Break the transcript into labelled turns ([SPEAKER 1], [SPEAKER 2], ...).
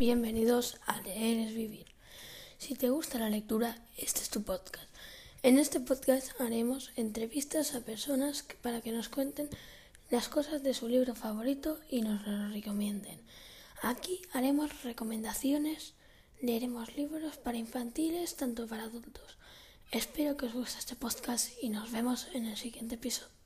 [SPEAKER 1] Bienvenidos a Leer es Vivir. Si te gusta la lectura, este es tu podcast. En este podcast haremos entrevistas a personas para que nos cuenten las cosas de su libro favorito y nos lo recomienden. Aquí haremos recomendaciones, leeremos libros para infantiles, tanto para adultos. Espero que os guste este podcast y nos vemos en el siguiente episodio.